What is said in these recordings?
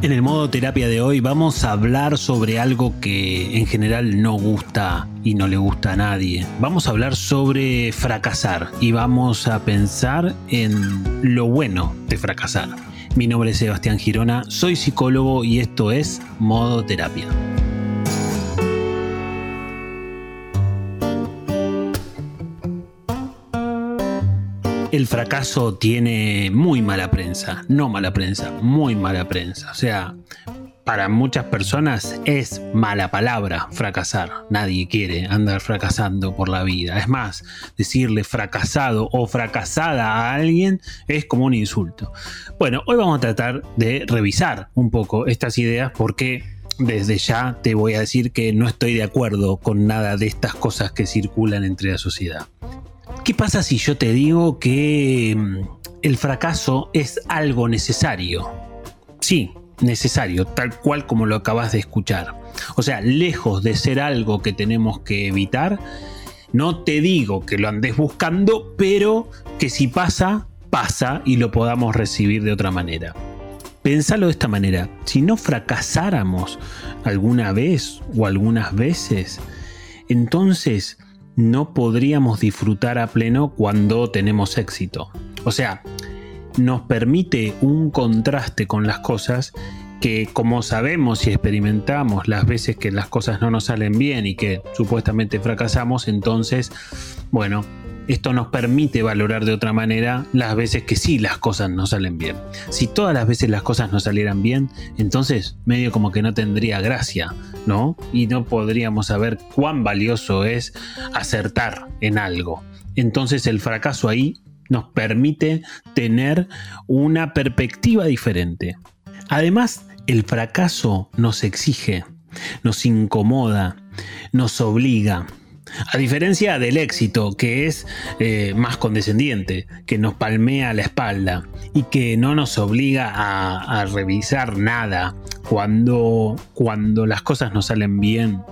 En el modo terapia de hoy vamos a hablar sobre algo que en general no gusta y no le gusta a nadie. Vamos a hablar sobre fracasar y vamos a pensar en lo bueno de fracasar. Mi nombre es Sebastián Girona, soy psicólogo y esto es Modo Terapia. El fracaso tiene muy mala prensa, no mala prensa, muy mala prensa. O sea, para muchas personas es mala palabra fracasar. Nadie quiere andar fracasando por la vida. Es más, decirle fracasado o fracasada a alguien es como un insulto. Bueno, hoy vamos a tratar de revisar un poco estas ideas porque desde ya te voy a decir que no estoy de acuerdo con nada de estas cosas que circulan entre la sociedad. ¿Qué pasa si yo te digo que mm, el fracaso es algo necesario? Sí, necesario, tal cual como lo acabas de escuchar. O sea, lejos de ser algo que tenemos que evitar, no te digo que lo andes buscando, pero que si pasa, pasa y lo podamos recibir de otra manera. Pensalo de esta manera, si no fracasáramos alguna vez o algunas veces, entonces no podríamos disfrutar a pleno cuando tenemos éxito. O sea, nos permite un contraste con las cosas que como sabemos y experimentamos las veces que las cosas no nos salen bien y que supuestamente fracasamos, entonces, bueno, esto nos permite valorar de otra manera las veces que sí las cosas no salen bien. Si todas las veces las cosas no salieran bien, entonces medio como que no tendría gracia, ¿no? Y no podríamos saber cuán valioso es acertar en algo. Entonces el fracaso ahí nos permite tener una perspectiva diferente. Además, el fracaso nos exige, nos incomoda, nos obliga, a diferencia del éxito, que es eh, más condescendiente, que nos palmea la espalda y que no nos obliga a, revisar nada cuando, cuando las cosas nos salen bien,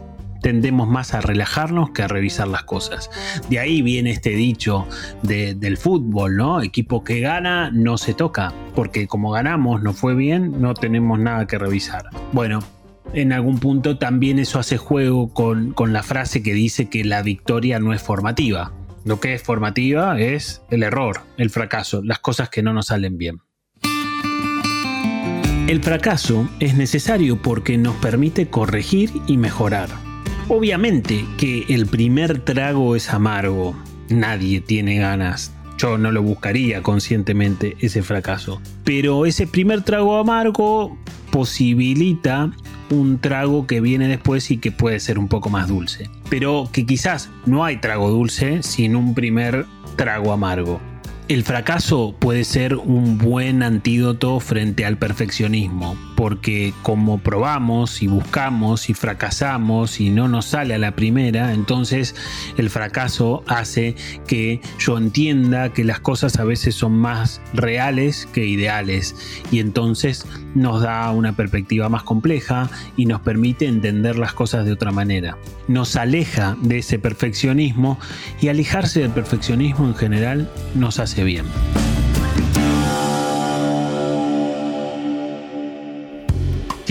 tendemos más a relajarnos que a revisar las cosas. De ahí viene este dicho del fútbol, ¿no? Equipo que gana no se toca, porque como ganamos, no fue bien, no tenemos nada que revisar. Bueno, en algún punto también eso hace juego con, la frase que dice que la victoria no es formativa. Lo que es formativa es el error, el fracaso, las cosas que no nos salen bien. El fracaso es necesario porque nos permite corregir y mejorar. Obviamente que el primer trago es amargo. Nadie tiene ganas. Yo no lo buscaría conscientemente ese fracaso. Pero ese primer trago amargo posibilita un trago que viene después y que puede ser un poco más dulce. Pero que quizás no hay trago dulce sin un primer trago amargo. El fracaso puede ser un buen antídoto frente al perfeccionismo, porque como probamos y buscamos y fracasamos y no nos sale a la primera, entonces el fracaso hace que yo entienda que las cosas a veces son más reales que ideales y entonces nos da una perspectiva más compleja y nos permite entender las cosas de otra manera. Nos aleja de ese perfeccionismo y alejarse del perfeccionismo en general nos hace bien.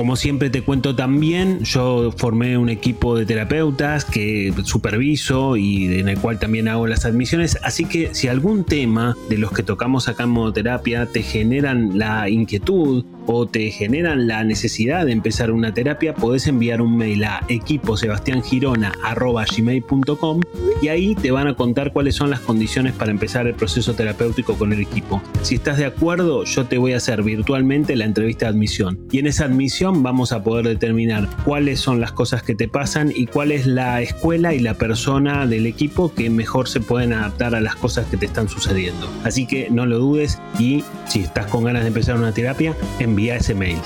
Como siempre te cuento también, yo formé un equipo de terapeutas que superviso y en el cual también hago las admisiones, así que si algún tema de los que tocamos acá en modoterapia te generan la inquietud o te generan la necesidad de empezar una terapia, podés enviar un mail a equiposebastiangirona.gmail.com y ahí te van a contar cuáles son las condiciones para empezar el proceso terapéutico con el equipo. Si estás de acuerdo, yo te voy a hacer virtualmente la entrevista de admisión y en esa admisión vamos a poder determinar cuáles son las cosas que te pasan y cuál es la escuela y la persona del equipo que mejor se pueden adaptar a las cosas que te están sucediendo. Así que no lo dudes y si estás con ganas de empezar una terapia, envía ese mail.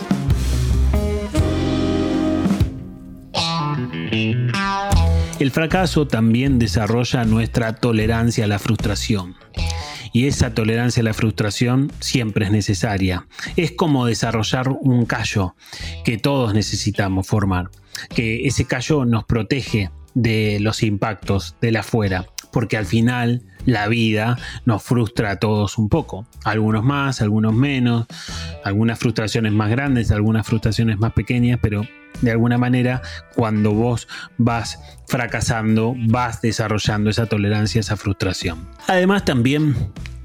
El fracaso también desarrolla nuestra tolerancia a la frustración. Y esa tolerancia a la frustración siempre es necesaria. Es como desarrollar un callo que todos necesitamos formar. Que ese callo nos protege de los impactos de la afuera. Porque al final la vida nos frustra a todos un poco. Algunos más, algunos menos, algunas frustraciones más grandes, algunas frustraciones más pequeñas, pero de alguna manera cuando vos vas fracasando, vas desarrollando esa tolerancia, esa frustración. Además también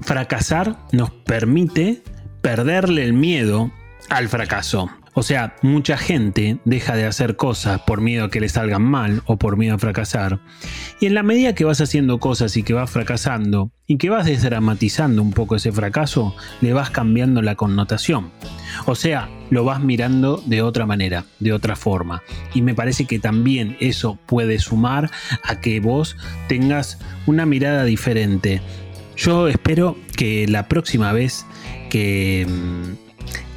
fracasar nos permite perderle el miedo al fracaso. O sea, mucha gente deja de hacer cosas por miedo a que le salgan mal o por miedo a fracasar. Y en la medida que vas haciendo cosas y que vas fracasando y que vas desdramatizando un poco ese fracaso, le vas cambiando la connotación. O sea, lo vas mirando de otra manera, de otra forma. Y me parece que también eso puede sumar a que vos tengas una mirada diferente. Yo espero que la próxima vez que mm,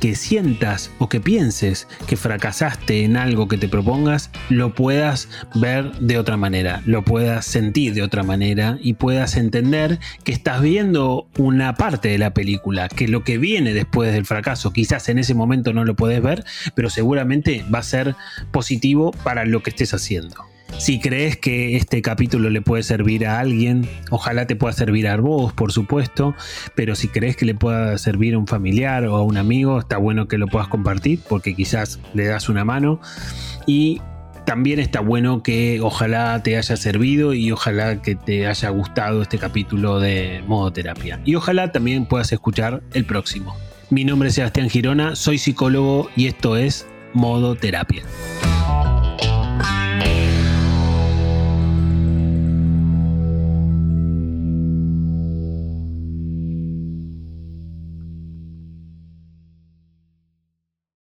que sientas o que pienses que fracasaste en algo que te propongas, lo puedas ver de otra manera, lo puedas sentir de otra manera y puedas entender que estás viendo una parte de la película, que lo que viene después del fracaso, quizás en ese momento no lo puedes ver, pero seguramente va a ser positivo para lo que estés haciendo. Si crees que este capítulo le puede servir a alguien, ojalá te pueda servir a vos, por supuesto, pero si crees que le pueda servir a un familiar o a un amigo, está bueno que lo puedas compartir porque quizás le das una mano. Y también está bueno que ojalá te haya servido y ojalá que te haya gustado este capítulo de modo terapia. Y ojalá también puedas escuchar el próximo. Mi nombre es Sebastián Girona, soy psicólogo y esto es modo terapia.